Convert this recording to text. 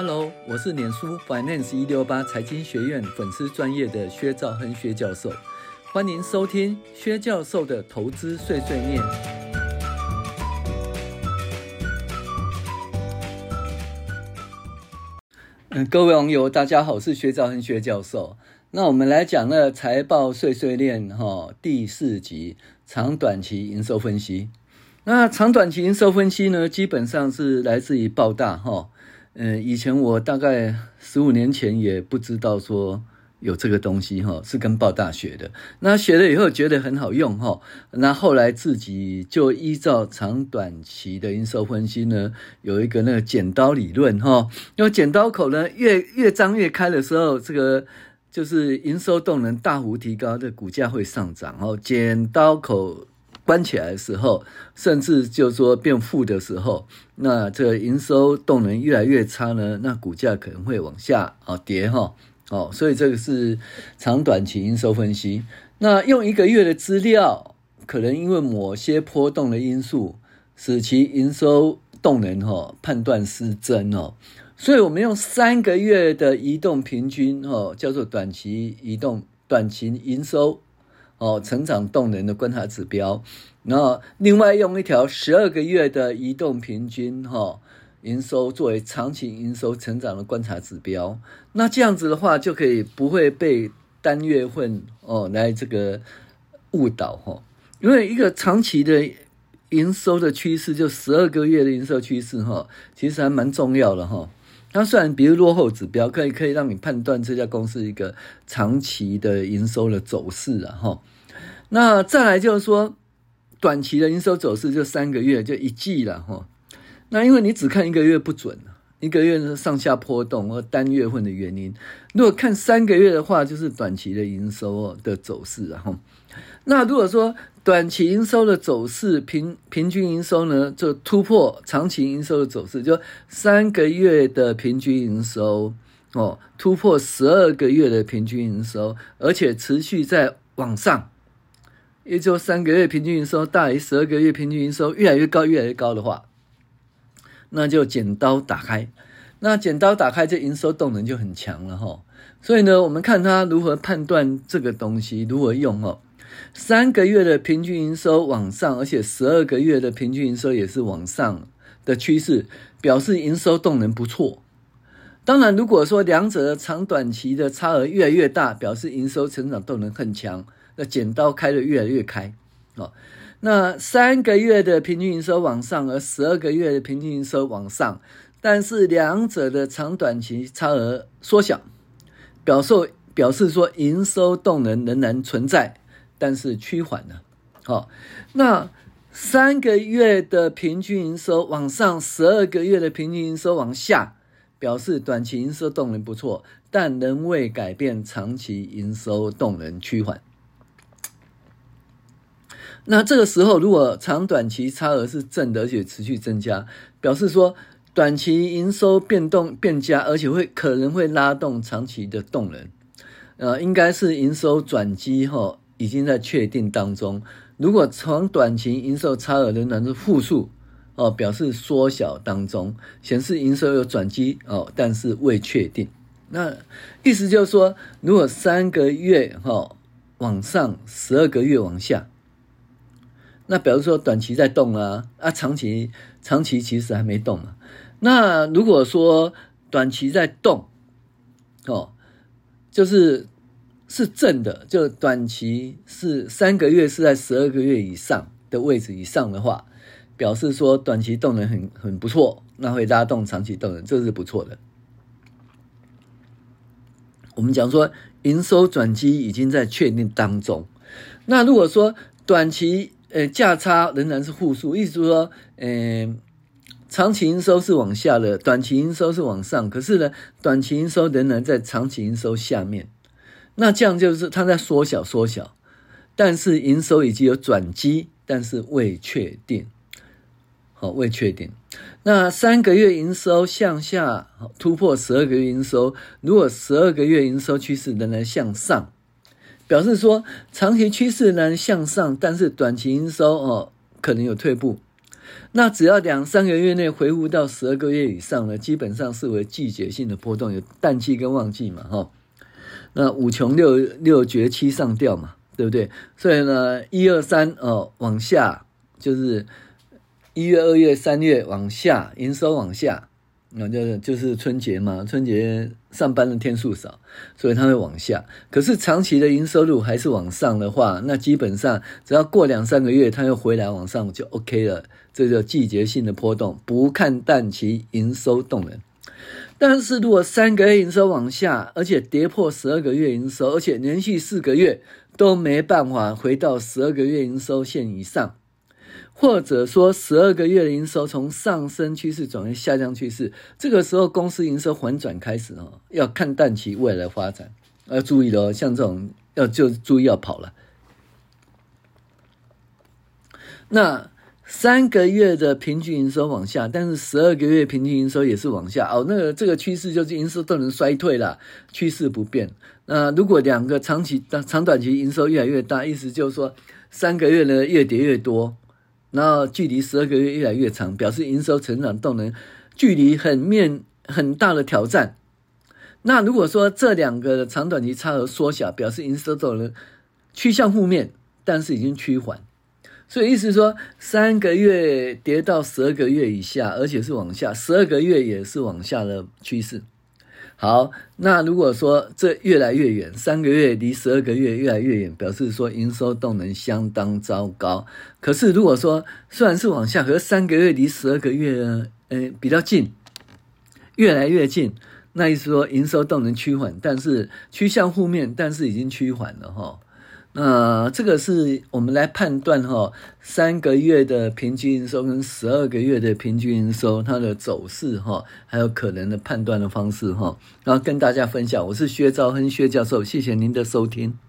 Hello，我是脸书 Finance 一六八财经学院粉丝专业的薛兆亨薛教授，欢迎收听薛教授的投资碎碎念。嗯，各位网友，大家好，我是薛兆亨薛教授。那我们来讲那财报碎碎念哈，第四集长短期营收分析。那长短期营收分析呢，基本上是来自于报大哈。嗯，以前我大概十五年前也不知道说有这个东西哈，是跟报大学的。那学了以后觉得很好用哈，那后来自己就依照长短期的营收分析呢，有一个那个剪刀理论哈，因为剪刀口呢越越张越开的时候，这个。就是营收动能大幅提高，的股价会上涨哦。剪刀口关起来的时候，甚至就说变负的时候，那这营收动能越来越差呢，那股价可能会往下啊跌哈哦。所以这个是长短期营收分析。那用一个月的资料，可能因为某些波动的因素，使其营收动能哈判断失真哦。所以，我们用三个月的移动平均，哦，叫做短期移动、短期营收，哦，成长动能的观察指标。然后，另外用一条十二个月的移动平均，哈，营收作为长期营收成长的观察指标。那这样子的话，就可以不会被单月份哦来这个误导，哈。因为一个长期的营收的趋势，就十二个月的营收趋势，哈，其实还蛮重要的，哈。它虽然比如落后指标，可以可以让你判断这家公司一个长期的营收的走势啊哈。那再来就是说，短期的营收走势就三个月就一季了哈。那因为你只看一个月不准，一个月是上下波动或单月份的原因。如果看三个月的话，就是短期的营收的走势啊哈。那如果说短期营收的走势平平均营收呢，就突破长期营收的走势，就三个月的平均营收哦，突破十二个月的平均营收，而且持续在往上，也就三个月平均营收大于十二个月平均营收，越来越高，越来越高的话，那就剪刀打开，那剪刀打开，这营收动能就很强了哈。所以呢，我们看它如何判断这个东西，如何用哦。三个月的平均营收往上，而且十二个月的平均营收也是往上的趋势，表示营收动能不错。当然，如果说两者的长短期的差额越来越大，表示营收成长动能很强，那剪刀开得越来越开哦。那三个月的平均营收往上，而十二个月的平均营收往上，但是两者的长短期差额缩小，表示表示说营收动能仍然存在。但是趋缓了，好，那三个月的平均营收往上，十二个月的平均营收往下，表示短期营收动能不错，但仍未改变长期营收动能趋缓。那这个时候，如果长短期差额是正的，而且持续增加，表示说短期营收变动变佳，而且会可能会拉动长期的动能，呃，应该是营收转机后。已经在确定当中。如果长短期营收差额仍然是负数哦，表示缩小当中，显示营收有转机哦，但是未确定。那意思就是说，如果三个月哈往上，十二个月往下，那表示说短期在动啊啊，长期长期其实还没动啊。那如果说短期在动哦，就是。是正的，就短期是三个月是在十二个月以上的位置以上的话，表示说短期动能很很不错，那会拉动长期动能，这是不错的。我们讲说营收转机已经在确定当中，那如果说短期呃价差仍然是负数，意思说呃长期营收是往下的，短期营收是往上，可是呢短期营收仍然在长期营收下面。那这样就是它在缩小缩小，但是营收已经有转机，但是未确定，好，未确定。那三个月营收向下突破十二个月营收，如果十二个月营收趋势仍然向上，表示说长期趋势呢向上，但是短期营收哦可能有退步。那只要两三个月内回复到十二个月以上呢，基本上视为季节性的波动，有淡季跟旺季嘛，哈。那五穷六六绝七上吊嘛，对不对？所以呢，一二三哦往下，就是一月、二月、三月往下，营收往下，那就是就是春节嘛，春节上班的天数少，所以它会往下。可是长期的营收路还是往上的话，那基本上只要过两三个月，它又回来往上就 OK 了。这叫季节性的波动，不看淡其营收动能。但是如果三个月营收往下，而且跌破十二个月营收，而且连续四个月都没办法回到十二个月营收线以上，或者说十二个月的营收从上升趋势转为下降趋势，这个时候公司营收反转开始哦，要看淡其未来发展，要注意的哦，像这种要就注意要跑了。那。三个月的平均营收往下，但是十二个月平均营收也是往下哦。那个这个趋势就是营收动能衰退了，趋势不变。那如果两个长期、长短期营收越来越大，意思就是说三个月呢越跌越多，然后距离十二个月越来越长，表示营收成长动能距离很面很大的挑战。那如果说这两个长短期差额缩小，表示营收动能趋向负面，但是已经趋缓。所以意思说，三个月跌到十二个月以下，而且是往下，十二个月也是往下的趋势。好，那如果说这越来越远，三个月离十二个月越来越远，表示说营收动能相当糟糕。可是如果说虽然是往下，可是三个月离十二个月呢，呃，比较近，越来越近，那意思说营收动能趋缓，但是趋向负面，但是已经趋缓了哈。呃，这个是我们来判断哈，三个月的平均营收跟十二个月的平均营收它的走势哈，还有可能的判断的方式哈，然后跟大家分享。我是薛兆亨薛教授，谢谢您的收听。